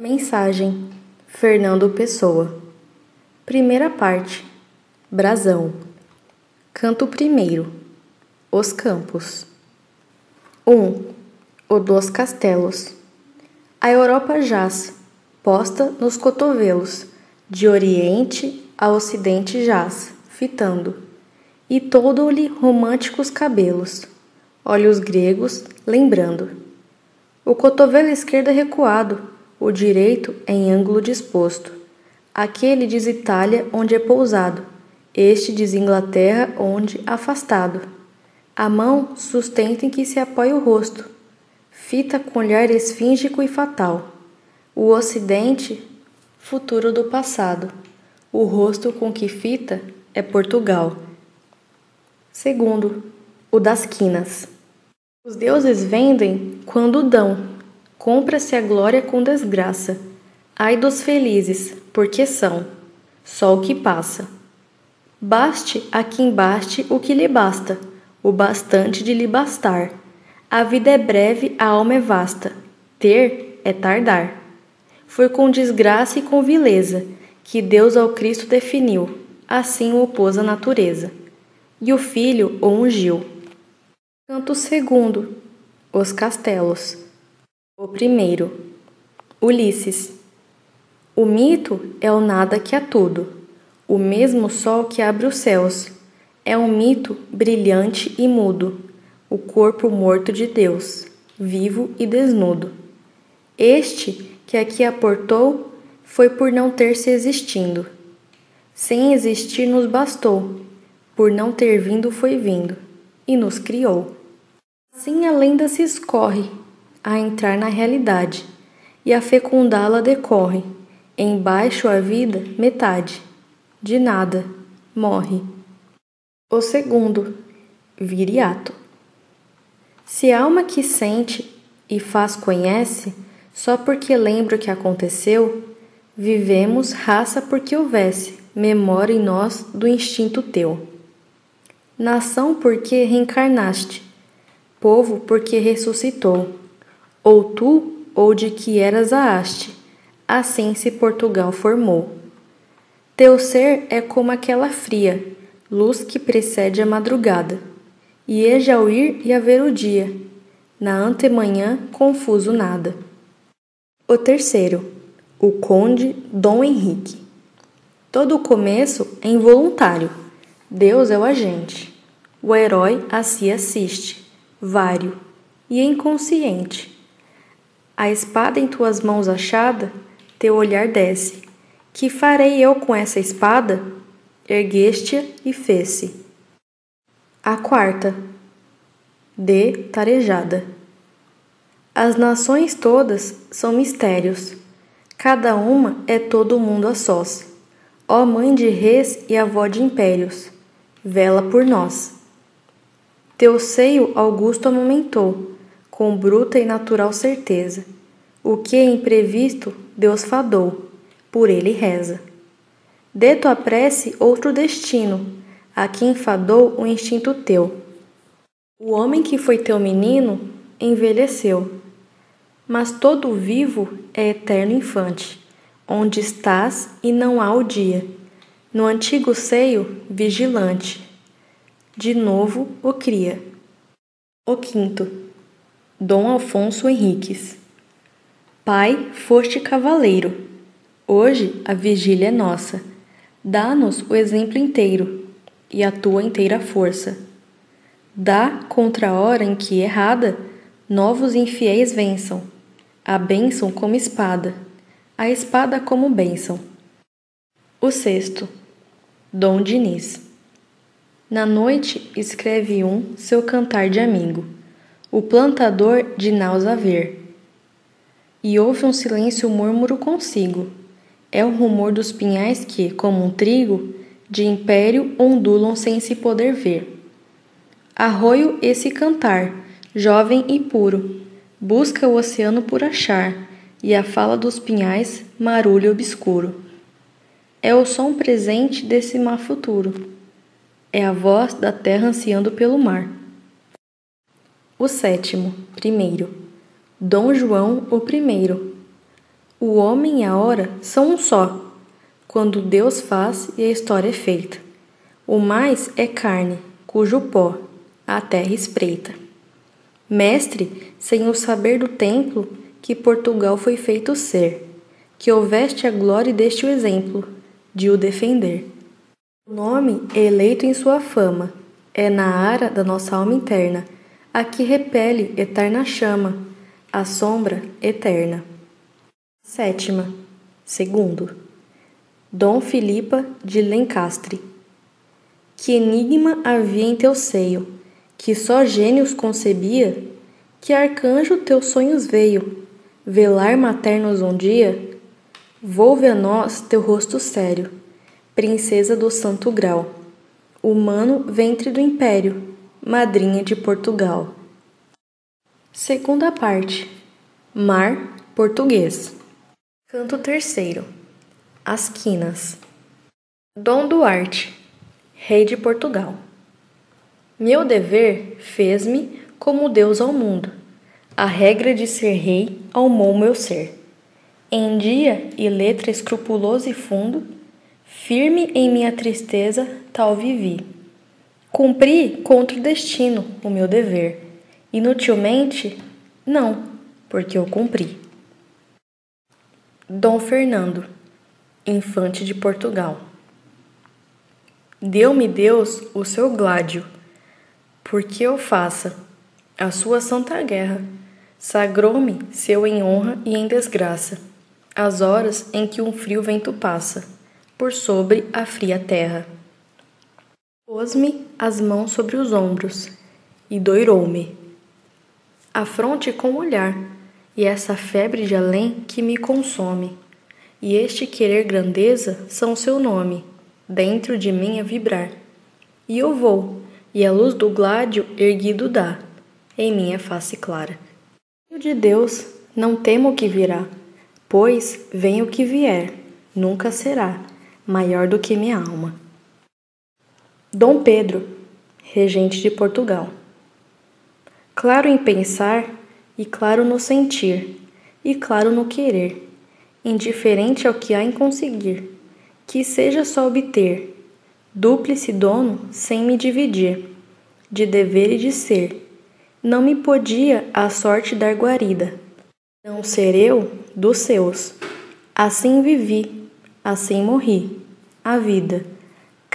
Mensagem: Fernando Pessoa. Primeira parte: Brasão. Canto primeiro: Os Campos. 1. Um, o dos Castelos. A Europa jaz, posta nos cotovelos, de oriente a ocidente jaz, fitando, e todo-lhe românticos cabelos, olhos gregos, lembrando. O cotovelo esquerdo é recuado, o direito em ângulo disposto. Aquele diz Itália, onde é pousado, este diz Inglaterra, onde afastado. A mão sustenta em que se apoia o rosto, fita com olhar esfíngico e fatal. O ocidente, futuro do passado. O rosto com que fita é Portugal. Segundo, o das quinas. Os deuses vendem quando dão Compra-se a glória com desgraça. Ai dos felizes, porque são só o que passa. Baste a quem baste o que lhe basta, o bastante de lhe bastar. A vida é breve, a alma é vasta. Ter é tardar. Foi com desgraça e com vileza que Deus ao Cristo definiu, assim o opôs à natureza. E o Filho o ungiu. Canto segundo. Os castelos. O primeiro, Ulisses. O mito é o nada que há tudo, o mesmo sol que abre os céus. É um mito brilhante e mudo, o corpo morto de Deus, vivo e desnudo. Este que aqui aportou foi por não ter se existindo. Sem existir nos bastou, por não ter vindo foi vindo, e nos criou. Assim a lenda se escorre a entrar na realidade, e a fecundá-la decorre. Embaixo a vida, metade. De nada, morre. O segundo, viriato. Se a alma que sente e faz conhece, só porque lembra o que aconteceu, vivemos raça porque houvesse memória em nós do instinto teu. Nação porque reencarnaste, povo porque ressuscitou ou tu, ou de que eras a haste. Assim se Portugal formou. Teu ser é como aquela fria luz que precede a madrugada, e eja ao ir e a ver o dia, na antemanhã confuso nada. O terceiro, o conde Dom Henrique. Todo o começo é involuntário. Deus é o agente. O herói a si assiste, vário e inconsciente a espada em tuas mãos achada, teu olhar desce. Que farei eu com essa espada? Ergueste-a e fez-se. A quarta. De Tarejada. As nações todas são mistérios. Cada uma é todo o mundo a sós. Ó mãe de reis e avó de impérios, vela por nós. Teu seio augusto amamentou, com bruta e natural certeza. O que é imprevisto, Deus fadou, por ele reza. Dê tua prece outro destino, a quem fadou o instinto teu. O homem que foi teu menino envelheceu, mas todo vivo é eterno infante, onde estás e não há o dia, no antigo seio vigilante. De novo o cria. O quinto. Dom Alfonso Henriques. Pai, foste cavaleiro. Hoje a vigília é nossa. Dá-nos o exemplo inteiro e a tua inteira força. Dá contra a hora em que, errada, novos infiéis vençam. A bênção como espada, a espada como bênção. O sexto, Dom Diniz. Na noite escreve um seu cantar de amigo o plantador de naus a ver. E ouve um silêncio murmuro consigo. É o rumor dos pinhais que, como um trigo, de império ondulam sem se poder ver. Arroio esse cantar, jovem e puro, busca o oceano por achar, e a fala dos pinhais, marulho obscuro. É o som presente desse mar futuro. É a voz da terra ansiando pelo mar. O sétimo, primeiro, Dom João o primeiro. O homem e a hora são um só, quando Deus faz e a história é feita. O mais é carne, cujo pó a terra espreita. Mestre, sem o saber do templo, que Portugal foi feito ser, que houveste a glória deste o exemplo, de o defender. O nome é eleito em sua fama, é na ara da nossa alma interna, a que repele eterna chama, a sombra eterna. Sétima. Segundo. Dom Filipa de Lencastre. Que enigma havia em teu seio, que só gênios concebia? Que arcanjo teus sonhos veio, velar maternos um dia? Volve a nós teu rosto sério, princesa do santo grau, humano ventre do império, madrinha de Portugal. Segunda parte. Mar português. Canto terceiro. As quinas. Dom Duarte, rei de Portugal. Meu dever fez-me como Deus ao mundo. A regra de ser rei almou meu ser. Em dia e letra escrupuloso e fundo, firme em minha tristeza tal vivi. Cumpri contra o destino o meu dever. Inutilmente? Não, porque eu cumpri. Dom Fernando, infante de Portugal. Deu-me Deus o seu gládio, porque eu faça a sua santa guerra. Sagrou-me seu em honra e em desgraça, as horas em que um frio vento passa por sobre a fria terra. Pôs-me as mãos sobre os ombros e doirou-me a fronte com o olhar e essa febre de além que me consome. E este querer grandeza são seu nome, dentro de mim a vibrar. E eu vou, e a luz do gládio erguido dá, em minha face clara. Filho de Deus, não temo o que virá, pois vem o que vier, nunca será maior do que minha alma. Dom Pedro, regente de Portugal. Claro em pensar e claro no sentir, e claro no querer, indiferente ao que há em conseguir, que seja só obter, dúplice dono sem me dividir, de dever e de ser. Não me podia a sorte dar guarida, não ser eu dos seus. Assim vivi, assim morri, a vida,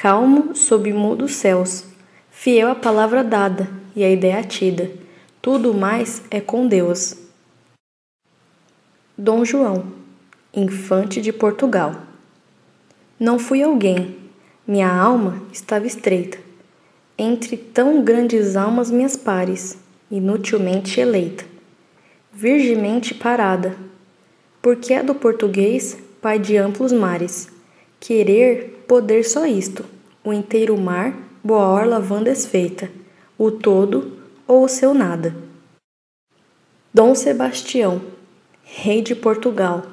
calmo sob mudos céus, fiel à palavra dada e à ideia tida tudo mais é com Deus. Dom João, infante de Portugal. Não fui alguém, minha alma estava estreita. Entre tão grandes almas, minhas pares, inutilmente eleita, virgemente parada, porque é do português, pai de amplos mares. Querer, poder só isto, o inteiro mar, boa orla vã desfeita, o todo, ou o seu nada. Dom Sebastião, rei de Portugal.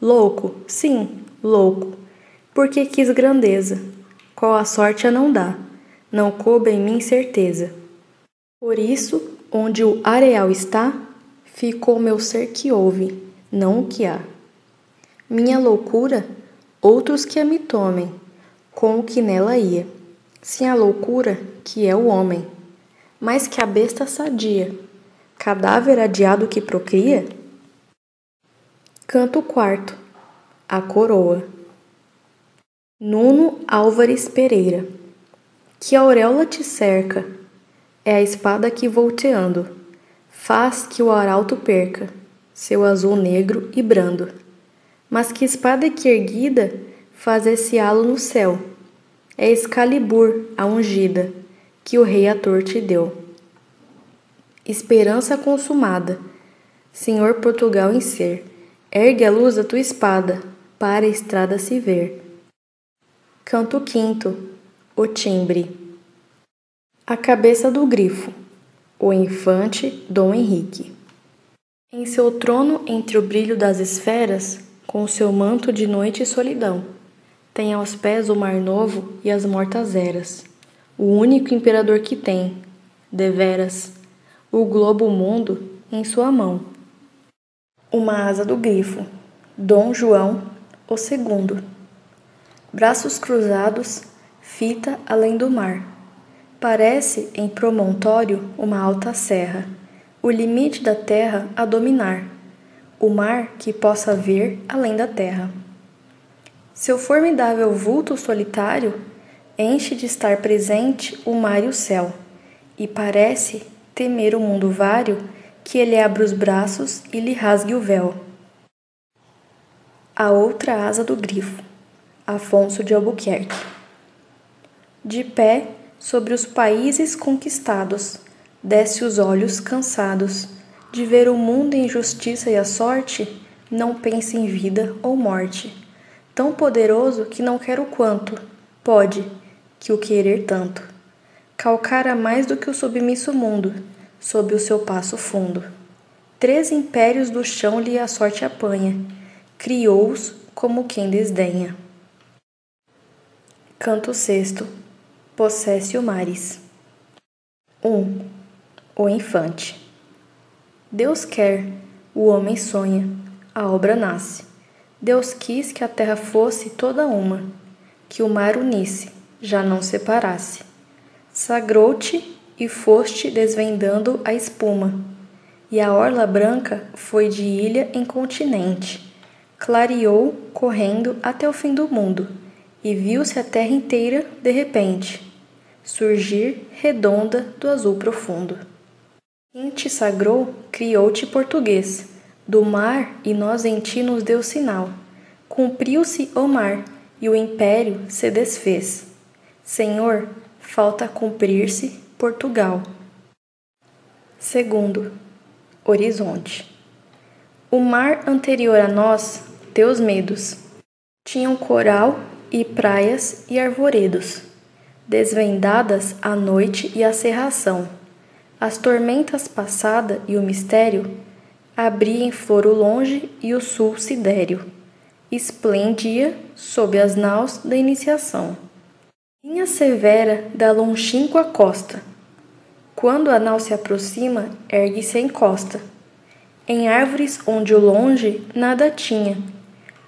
Louco, sim, louco, porque quis grandeza, qual a sorte a não dá, não coube em mim certeza. Por isso, onde o areal está, ficou meu ser que ouve, não o que há. Minha loucura, outros que a me tomem, com o que nela ia, sem a loucura que é o homem mais que a besta sadia, cadáver adiado que procria? Canto quarto, a coroa. Nuno Álvares Pereira. Que auréola te cerca, é a espada que volteando, faz que o arauto perca seu azul negro e brando. Mas que espada que erguida faz esse halo no céu? É Excalibur, a ungida que o rei ator te deu. Esperança consumada, Senhor Portugal em ser, ergue a luz da tua espada, para a estrada se ver. Canto quinto, o timbre. A cabeça do grifo, o infante Dom Henrique. Em seu trono, entre o brilho das esferas, com seu manto de noite e solidão, tem aos pés o mar novo e as mortas eras o único imperador que tem, deveras, o globo mundo em sua mão. Uma asa do grifo. Dom João, o segundo. Braços cruzados, fita além do mar. Parece em promontório uma alta serra, o limite da terra a dominar, o mar que possa ver além da terra. Seu formidável vulto solitário enche de estar presente o mar e o céu, e parece temer o mundo vário que ele abra os braços e lhe rasgue o véu. A outra asa do grifo, Afonso de Albuquerque. De pé sobre os países conquistados, desce os olhos cansados de ver o mundo em justiça e a sorte, não pensa em vida ou morte. Tão poderoso que não quer o quanto pode, que o querer tanto. Calcara mais do que o submisso mundo sob o seu passo fundo. Três impérios do chão lhe a sorte apanha, criou-os como quem desdenha. Canto sexto, Possesse o mares. 1. Um, o infante. Deus quer, o homem sonha, a obra nasce. Deus quis que a terra fosse toda uma, que o mar unisse, já não separasse. Sagrou-te e foste desvendando a espuma, e a orla branca foi de ilha em continente. Clareou, correndo até o fim do mundo, e viu-se a terra inteira de repente surgir redonda do azul profundo. Quem te sagrou, criou-te português, do mar e nós em ti nos deu sinal. Cumpriu-se o mar e o império se desfez. Senhor, falta cumprir-se Portugal. Segundo, horizonte. O mar anterior a nós, teus medos, tinham coral e praias e arvoredos, desvendadas a noite e a serração. As tormentas passada e o mistério abria em flor o longe e o sul sidéreo, esplendia sob as naus da iniciação. Linha severa da longínqua costa. Quando a nau se aproxima, ergue-se a encosta. Em árvores onde o longe nada tinha,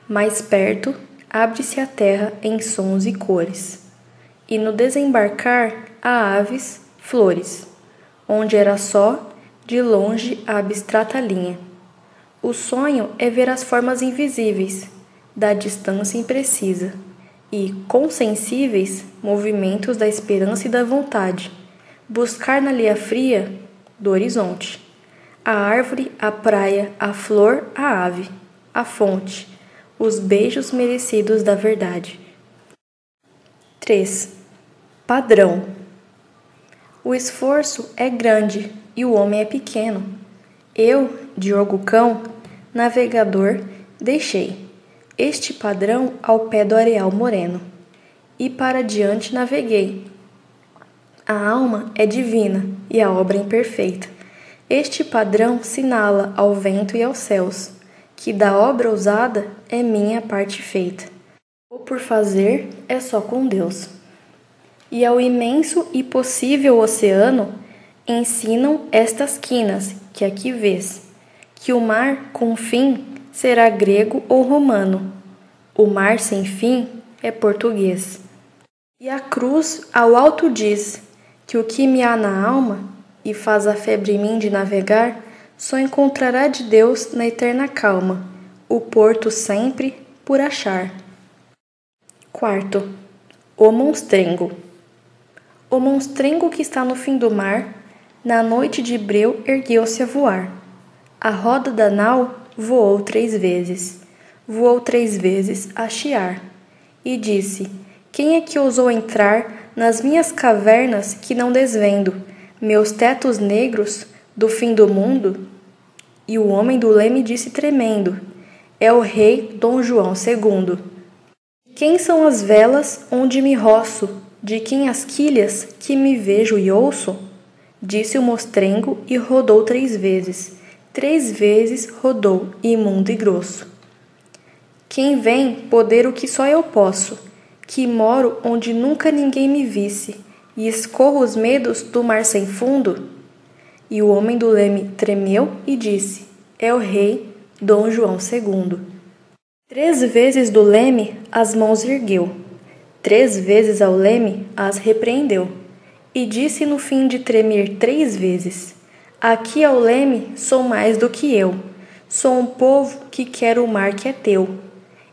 mais perto abre-se a terra em sons e cores. E no desembarcar há aves, flores, onde era só, de longe, a abstrata linha. O sonho é ver as formas invisíveis, da distância imprecisa e, consensíveis, movimentos da esperança e da vontade, buscar na linha fria do horizonte a árvore, a praia, a flor, a ave, a fonte, os beijos merecidos da verdade. 3. Padrão. O esforço é grande e o homem é pequeno. Eu, Diogo Cão, navegador, deixei este padrão ao pé do areal moreno. E para diante naveguei. A alma é divina e a obra imperfeita. Este padrão sinala ao vento e aos céus, que da obra ousada é minha parte feita. O por fazer é só com Deus. E ao imenso e possível oceano ensinam estas quinas que aqui vês, que o mar com fim será grego ou romano. O mar sem fim é português. E a cruz ao alto diz que o que me há na alma e faz a febre em mim de navegar, só encontrará de Deus na eterna calma, o porto sempre por achar. Quarto, o monstrengo. O monstrengo que está no fim do mar, na noite de breu ergueu-se a voar. A roda da nau voou três vezes, voou três vezes a chiar, e disse: Quem é que ousou entrar nas minhas cavernas que não desvendo, meus tetos negros do fim do mundo? E o homem do leme disse tremendo: É o rei Dom João II. Quem são as velas onde me roço? De quem as quilhas que me vejo e ouço? Disse o mostrengo e rodou três vezes três vezes rodou, imundo e grosso. Quem vem poder o que só eu posso, que moro onde nunca ninguém me visse, e escorro os medos do mar sem fundo? E o homem do leme tremeu e disse: É o rei Dom João II. Três vezes do leme as mãos ergueu, três vezes ao leme as repreendeu, e disse no fim de tremer três vezes: Aqui ao leme sou mais do que eu, sou um povo que quer o mar que é teu.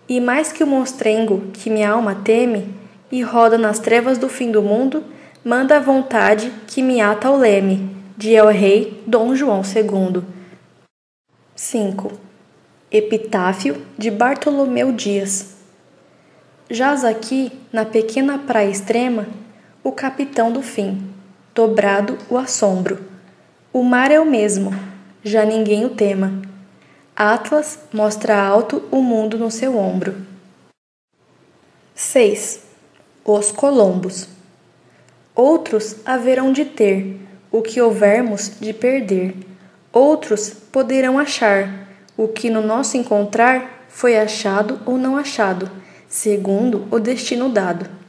E mais que o monstrengo que minha alma teme e roda nas trevas do fim do mundo, manda a vontade que me ata ao leme, de El Rei Dom João II. 5. Epitáfio de Bartolomeu Dias. Jaz aqui, na pequena praia extrema, o capitão do fim, dobrado o assombro. O mar é o mesmo, já ninguém o tema. Atlas mostra alto o mundo no seu ombro. 6. Os Colombos. Outros haverão de ter o que houvermos de perder. Outros poderão achar o que no nosso encontrar foi achado ou não achado, segundo o destino dado.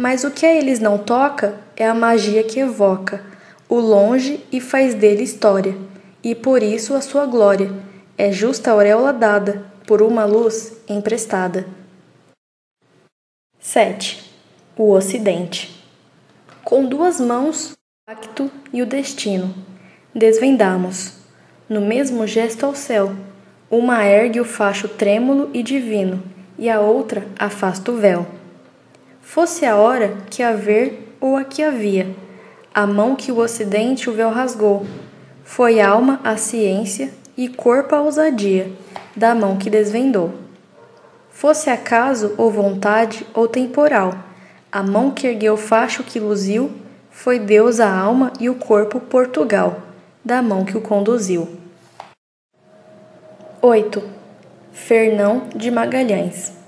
Mas o que a eles não toca é a magia que evoca o longe e faz dele história, e por isso a sua glória é justa auréola dada por uma luz emprestada. 7 o Ocidente. Com duas mãos, o pacto e o destino, desvendamos, no mesmo gesto ao céu, uma ergue o facho trêmulo e divino, e a outra afasta o véu. Fosse a hora que haver ou a que havia, a mão que o Ocidente o véu rasgou, foi alma a ciência e corpo a ousadia da mão que desvendou. Fosse acaso ou vontade ou temporal, a mão que ergueu o facho que luziu foi Deus a alma e o corpo Portugal, da mão que o conduziu. 8. Fernão de Magalhães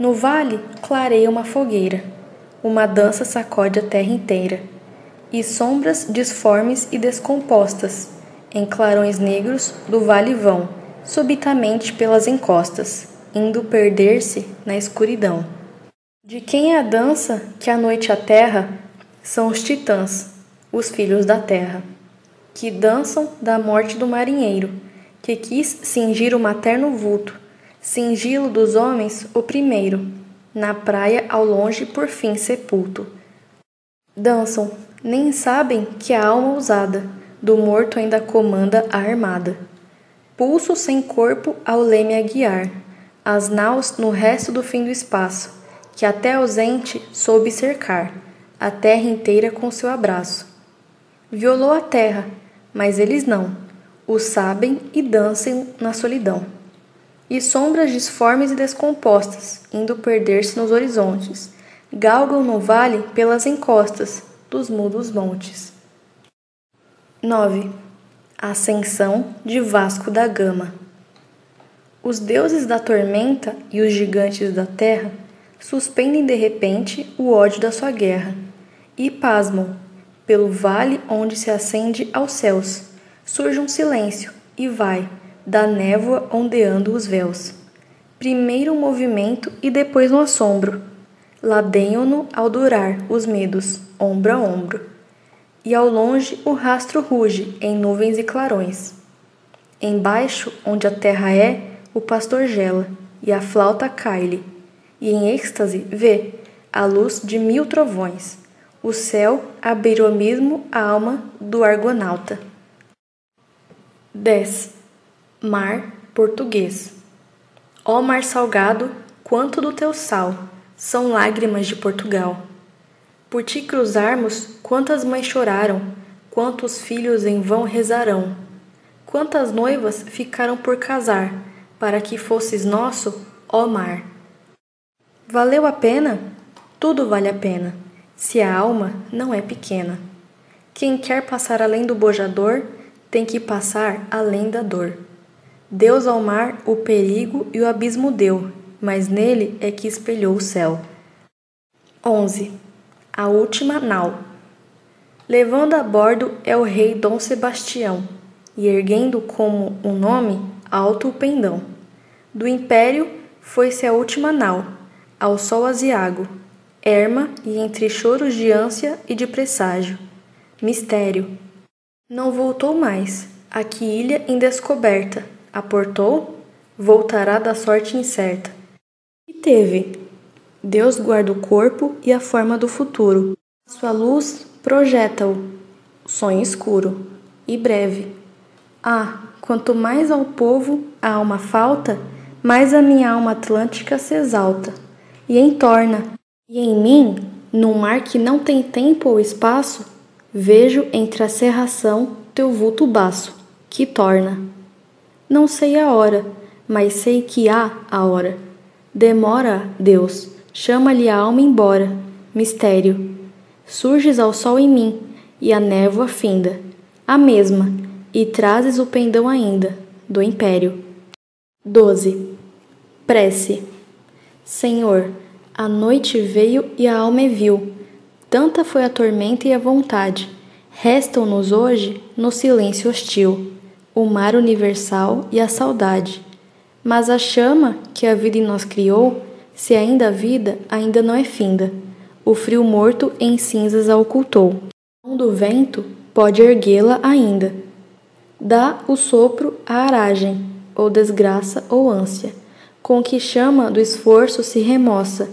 No vale clareia uma fogueira, uma dança sacode a terra inteira, e sombras disformes e descompostas, em clarões negros do vale vão, subitamente pelas encostas, indo perder-se na escuridão. De quem é a dança que a noite aterra? São os titãs, os filhos da terra, que dançam da morte do marinheiro, que quis cingir o materno vulto, cingi-lo dos homens o primeiro, na praia ao longe por fim sepulto. Dançam, nem sabem que a alma ousada do morto ainda comanda a armada. Pulso sem corpo ao leme a guiar, as naus no resto do fim do espaço que até ausente soube cercar a terra inteira com seu abraço. Violou a terra, mas eles não, o sabem e dançam na solidão. E sombras disformes e descompostas, indo perder-se nos horizontes, galgam no vale pelas encostas dos mudos montes. 9. Ascensão de Vasco da Gama. Os deuses da tormenta e os gigantes da terra suspendem de repente o ódio da sua guerra e pasmam pelo vale onde se acende aos céus surge um silêncio e vai da névoa ondeando os véus. Primeiro um movimento e depois um assombro. Ladeiam-no ao durar os medos ombro a ombro. E ao longe o rastro ruge em nuvens e clarões. Embaixo onde a terra é o pastor gela e a flauta cai-lhe. E em êxtase vê a luz de mil trovões, o céu abrir o mesmo a alma do argonauta. 10. Mar português. Ó mar salgado, quanto do teu sal são lágrimas de Portugal. Por ti cruzarmos, quantas mães choraram, quantos filhos em vão rezarão, quantas noivas ficaram por casar, para que fosses nosso, ó mar. Valeu a pena? Tudo vale a pena, se a alma não é pequena. Quem quer passar além do bojador tem que passar além da dor. Deus ao mar o perigo e o abismo deu, mas nele é que espelhou o céu. 11. A última nau. Levando a bordo é o rei Dom Sebastião, e erguendo como um nome alto o pendão. Do império foi-se a última nau, ao sol aziago, erma e entre choros de ânsia e de presságio. Mistério. Não voltou mais, aqui ilha indescoberta, aportou, voltará da sorte incerta. E teve. Deus guarda o corpo e a forma do futuro. Sua luz projeta-o, sonho escuro e breve. Ah, quanto mais ao povo a alma falta, mais a minha alma atlântica se exalta e entorna. E em mim, num mar que não tem tempo ou espaço, vejo entre a serração teu vulto baço, que torna. Não sei a hora, mas sei que há a hora. Demora, Deus, chama-lhe a alma embora. Mistério. Surges ao sol em mim, e a névoa finda. A mesma, e trazes o pendão ainda, do império. 12. Prece. Senhor, a noite veio e a alma viu. Tanta foi a tormenta e a vontade. Restam-nos hoje, no silêncio hostil, o mar universal e a saudade. Mas a chama que a vida em nós criou, se ainda a vida, ainda não é finda. O frio morto em cinzas a ocultou. O do vento pode erguê-la ainda. Dá o sopro à aragem, ou desgraça ou ânsia com que chama do esforço se remoça,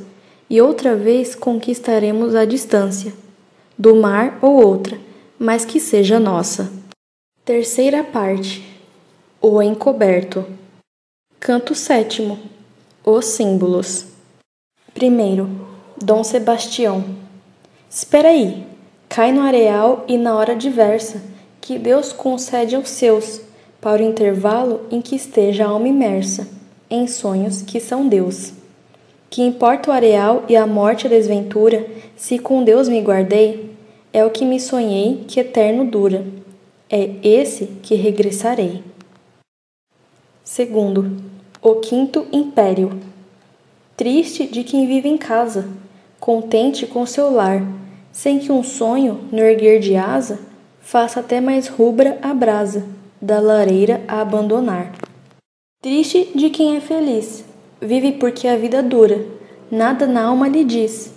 e outra vez conquistaremos a distância, do mar ou outra, mas que seja nossa. Terceira parte. O encoberto. Canto sétimo. Os símbolos. Primeiro, Dom Sebastião. Espera aí, cai no areal e na hora diversa, que Deus concede aos seus, para o intervalo em que esteja a alma imersa em sonhos que são Deus. Que importa o areal e a morte a desventura, se com Deus me guardei, é o que me sonhei que eterno dura. É esse que regressarei. Segundo, o quinto império. Triste de quem vive em casa, contente com seu lar, sem que um sonho, no erguer de asa, faça até mais rubra a brasa da lareira a abandonar. Triste de quem é feliz, vive porque a vida dura, nada na alma lhe diz,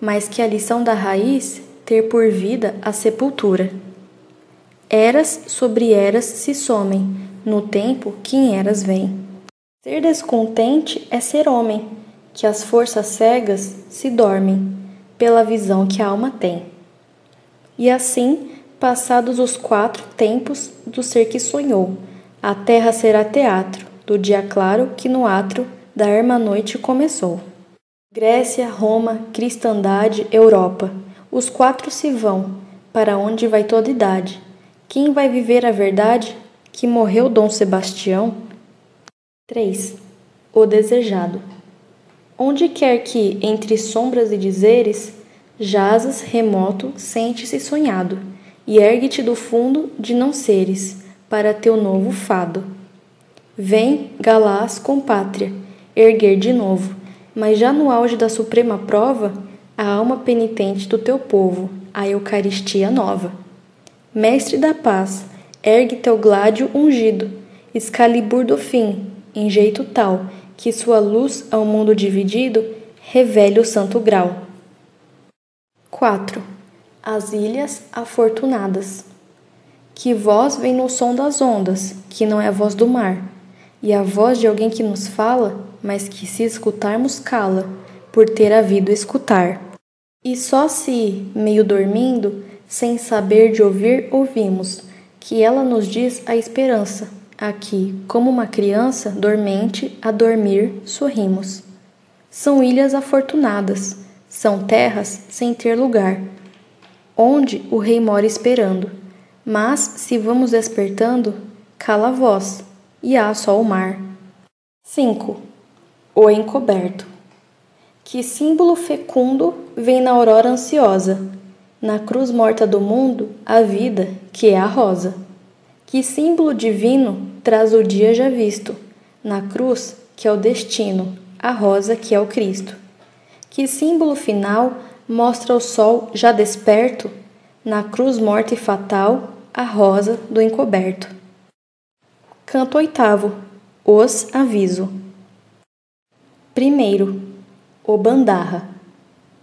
mas que a lição da raiz ter por vida a sepultura. Eras sobre eras se somem, no tempo que em eras vem. Ser descontente é ser homem, que as forças cegas se dormem, pela visão que a alma tem. E assim, passados os quatro tempos do ser que sonhou, a terra será teatro, do dia claro que no atro da erma noite começou. Grécia, Roma, cristandade, Europa, os quatro se vão, para onde vai toda idade. Quem vai viver a verdade? Que morreu Dom Sebastião? 3. O desejado. Onde quer que, entre sombras e dizeres, jazas remoto, sente-se sonhado, e ergue-te do fundo de não seres, para teu novo fado. Vem, Galás, com pátria, erguer de novo, mas já no auge da suprema prova, a alma penitente do teu povo, a Eucaristia nova. Mestre da paz, ergue teu gládio ungido, Excalibur do fim, em jeito tal que sua luz ao mundo dividido revele o santo grau. 4. As ilhas afortunadas que voz vem no som das ondas, que não é a voz do mar, e a voz de alguém que nos fala, mas que se escutarmos cala, por ter havido escutar. E só se, meio dormindo, sem saber de ouvir, ouvimos, que ela nos diz a esperança, aqui, como uma criança dormente a dormir, sorrimos. São ilhas afortunadas, são terras sem ter lugar, onde o rei mora esperando mas, se vamos despertando, cala a voz, e há só o mar. 5. O encoberto. Que símbolo fecundo vem na aurora ansiosa, na cruz morta do mundo, a vida, que é a rosa. Que símbolo divino traz o dia já visto, na cruz, que é o destino, a rosa, que é o Cristo. Que símbolo final mostra o sol já desperto, na cruz morta e fatal, a rosa do encoberto. Canto oitavo. Os aviso. Primeiro, o bandarra.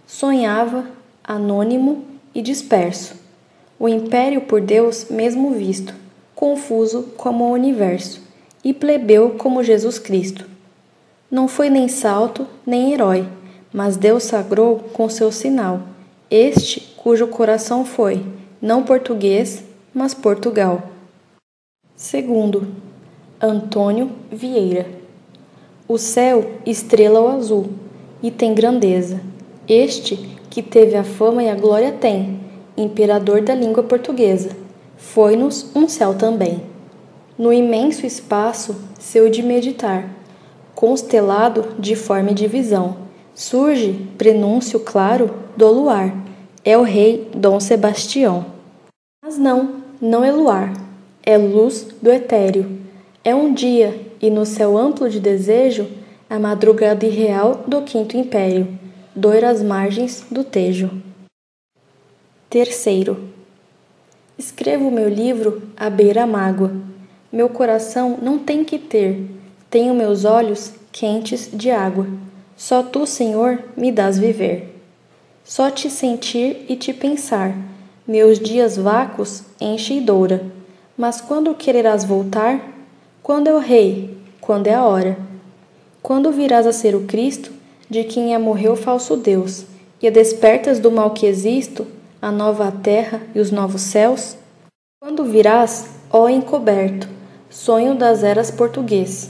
Sonhava, anônimo e disperso, o império por Deus mesmo visto, confuso como o universo, e plebeu como Jesus Cristo. Não foi nem salto, nem herói, mas Deus sagrou com seu sinal, este cujo coração foi, não português, mas Portugal. Segundo, Antônio Vieira. O céu estrela o azul, e tem grandeza. Este que teve a fama e a glória tem, imperador da língua portuguesa. Foi-nos um céu também. No imenso espaço, seu de meditar, constelado de forma e divisão, surge prenúncio claro do luar. É o rei Dom Sebastião. Mas não, não é luar, é luz do etéreo. É um dia, e no céu amplo de desejo, a madrugada irreal do Quinto Império, doira as margens do Tejo. Terceiro. Escrevo meu livro à beira-mágoa. Meu coração não tem que ter, tenho meus olhos quentes de água. Só tu, Senhor, me dás viver. Só te sentir e te pensar, meus dias vácuos enche e doura. Mas quando quererás voltar? Quando é o rei? Quando é a hora? Quando virás a ser o Cristo, de quem é morreu falso Deus, e a despertas do mal que existo, a nova terra e os novos céus? Quando virás, ó encoberto, sonho das eras português,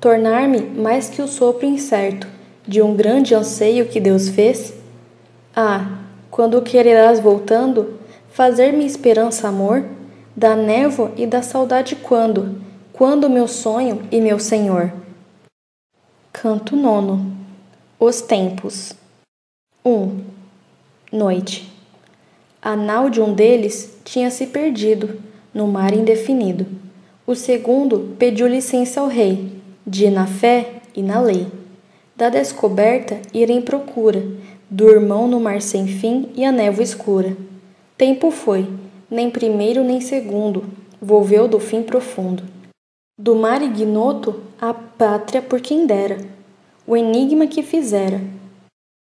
tornar-me mais que o sopro incerto de um grande anseio que Deus fez? Ah, quando quererás voltando, fazer-me esperança amor, da névoa e da saudade quando, quando meu sonho e meu Senhor. Canto nono. Os tempos. 1. Um, noite. A nau de um deles tinha se perdido no mar indefinido. O segundo pediu licença ao rei, de na fé e na lei. Da descoberta ir em procura, do irmão no mar sem fim e a névoa escura. Tempo foi, nem primeiro nem segundo, volveu do fim profundo. Do mar ignoto a pátria por quem dera, o enigma que fizera.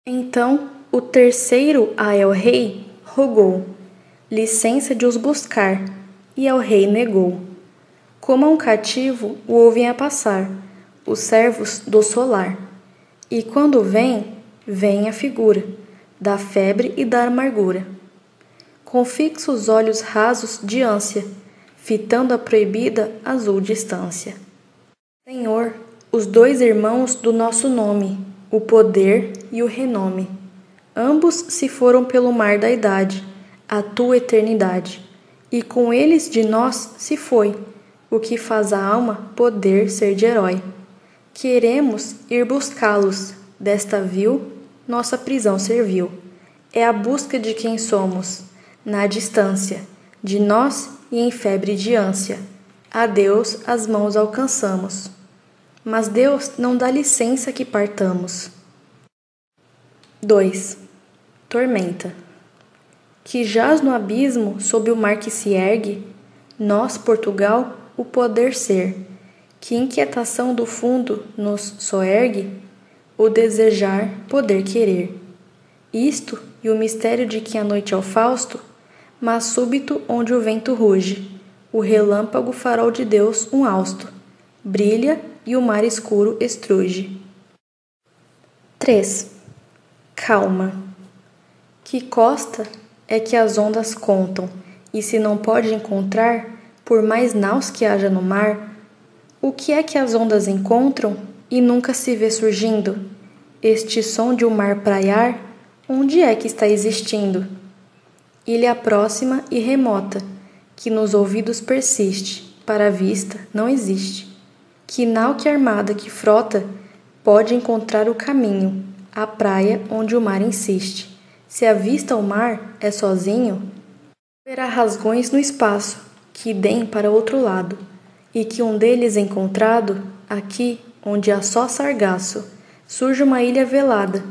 Então o terceiro a El Rei rogou licença de os buscar, e ao rei negou. Como a um cativo o ouvem a passar os servos do solar, e quando vem, vem a figura da febre e da amargura. Com fixos olhos rasos de ânsia, fitando a proibida azul distância. Senhor, os dois irmãos do nosso nome, o poder e o renome Ambos se foram pelo mar da idade, a tua eternidade, e com eles de nós se foi, o que faz a alma poder ser de herói. Queremos ir buscá-los, desta vil nossa prisão serviu. É a busca de quem somos, na distância, de nós e em febre de ânsia. A Deus as mãos alcançamos. Mas Deus não dá licença que partamos. 2 tormenta. Que jaz no abismo sob o mar que se ergue, nós, Portugal, o poder ser. Que inquietação do fundo nos soergue, o desejar, poder querer. Isto e o mistério de que a noite é o Fausto, mas súbito onde o vento ruge, o relâmpago farol de Deus um hausto, brilha e o mar escuro estruge. 3. Calma. Que costa é que as ondas contam, e se não pode encontrar, por mais naus que haja no mar, o que é que as ondas encontram e nunca se vê surgindo? Este som de um mar praiar, onde é que está existindo? Ilha próxima e remota, que nos ouvidos persiste, para a vista não existe. Que nau que armada que frota pode encontrar o caminho, a praia onde o mar insiste. Se avista o mar é sozinho, haverá rasgões no espaço que deem para outro lado, e que um deles encontrado, aqui onde há só sargaço, surge uma ilha velada,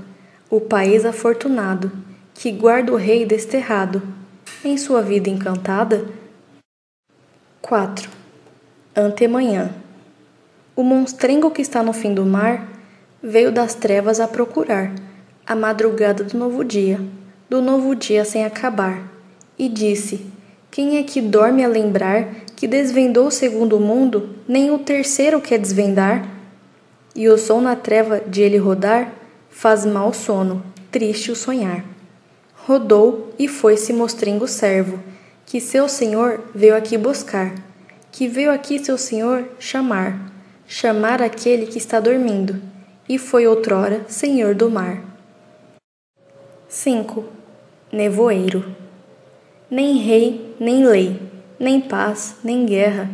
o país afortunado, que guarda o rei desterrado, em sua vida encantada. 4. Antemanhã. O monstrengo que está no fim do mar veio das trevas a procurar a madrugada do novo dia, do novo dia sem acabar, e disse: Quem é que dorme a lembrar que desvendou o segundo mundo, nem o terceiro quer desvendar. E o som na treva de ele rodar faz mal sono, triste o sonhar. Rodou e foi-se mostrengo servo, que seu senhor veio aqui buscar, que veio aqui seu senhor chamar, chamar aquele que está dormindo, e foi outrora senhor do mar. 5. Nevoeiro Nem rei, nem lei, nem paz, nem guerra,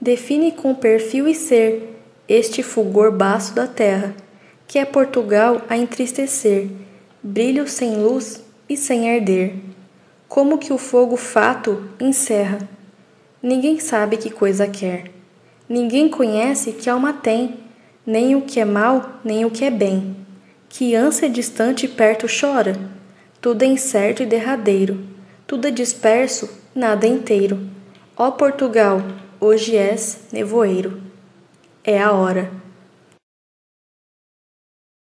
define com perfil e ser este fulgor baço da terra, que é Portugal a entristecer, brilho sem luz e sem arder. Como que o fogo fato encerra. Ninguém sabe que coisa quer. Ninguém conhece que alma tem, nem o que é mal, nem o que é bem. Que ânsia distante e perto chora. Tudo é incerto e derradeiro. Tudo é disperso, nada é inteiro. Ó Portugal, hoje és nevoeiro. É a hora.